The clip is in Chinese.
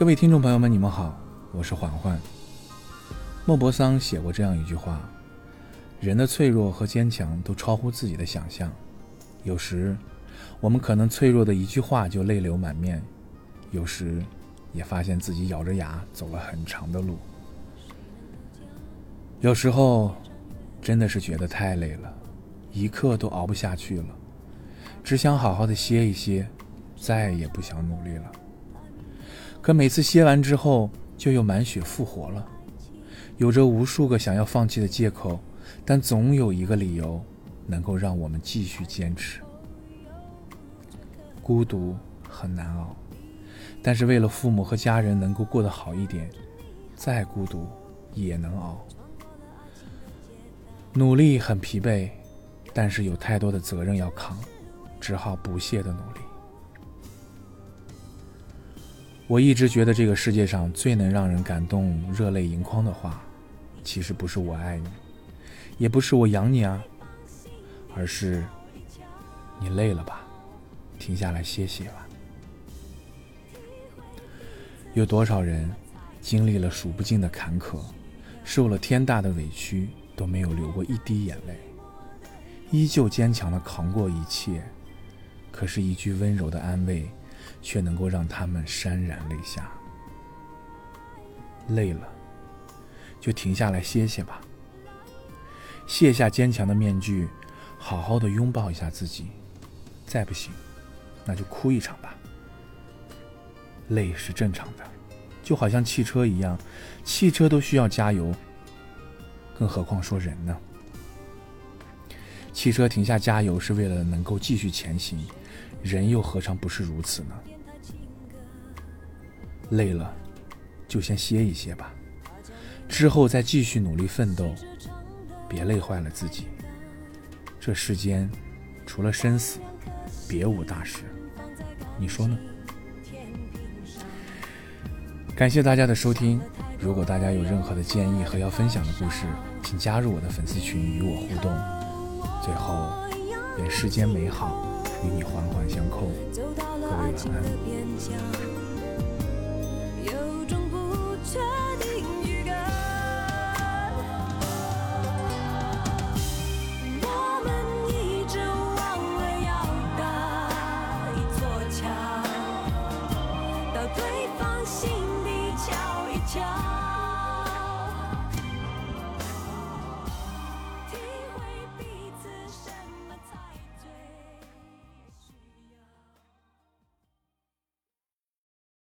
各位听众朋友们，你们好，我是环环。莫泊桑写过这样一句话：人的脆弱和坚强都超乎自己的想象。有时，我们可能脆弱的一句话就泪流满面；有时，也发现自己咬着牙走了很长的路。有时候，真的是觉得太累了，一刻都熬不下去了，只想好好的歇一歇，再也不想努力了。可每次歇完之后，就又满血复活了，有着无数个想要放弃的借口，但总有一个理由能够让我们继续坚持。孤独很难熬，但是为了父母和家人能够过得好一点，再孤独也能熬。努力很疲惫，但是有太多的责任要扛，只好不懈的努力。我一直觉得这个世界上最能让人感动、热泪盈眶的话，其实不是“我爱你”，也不是“我养你啊”，而是“你累了吧，停下来歇歇吧”。有多少人经历了数不尽的坎坷，受了天大的委屈，都没有流过一滴眼泪，依旧坚强的扛过一切，可是，一句温柔的安慰。却能够让他们潸然泪下。累了，就停下来歇歇吧。卸下坚强的面具，好好的拥抱一下自己。再不行，那就哭一场吧。累是正常的，就好像汽车一样，汽车都需要加油，更何况说人呢？汽车停下加油是为了能够继续前行，人又何尝不是如此呢？累了，就先歇一歇吧，之后再继续努力奋斗，别累坏了自己。这世间除了生死，别无大事，你说呢？感谢大家的收听，如果大家有任何的建议和要分享的故事，请加入我的粉丝群与我互动。最后，愿世间美好与你环环相扣走到了爱情的边疆有种不确定预感我们一直忘了要搭一座桥到最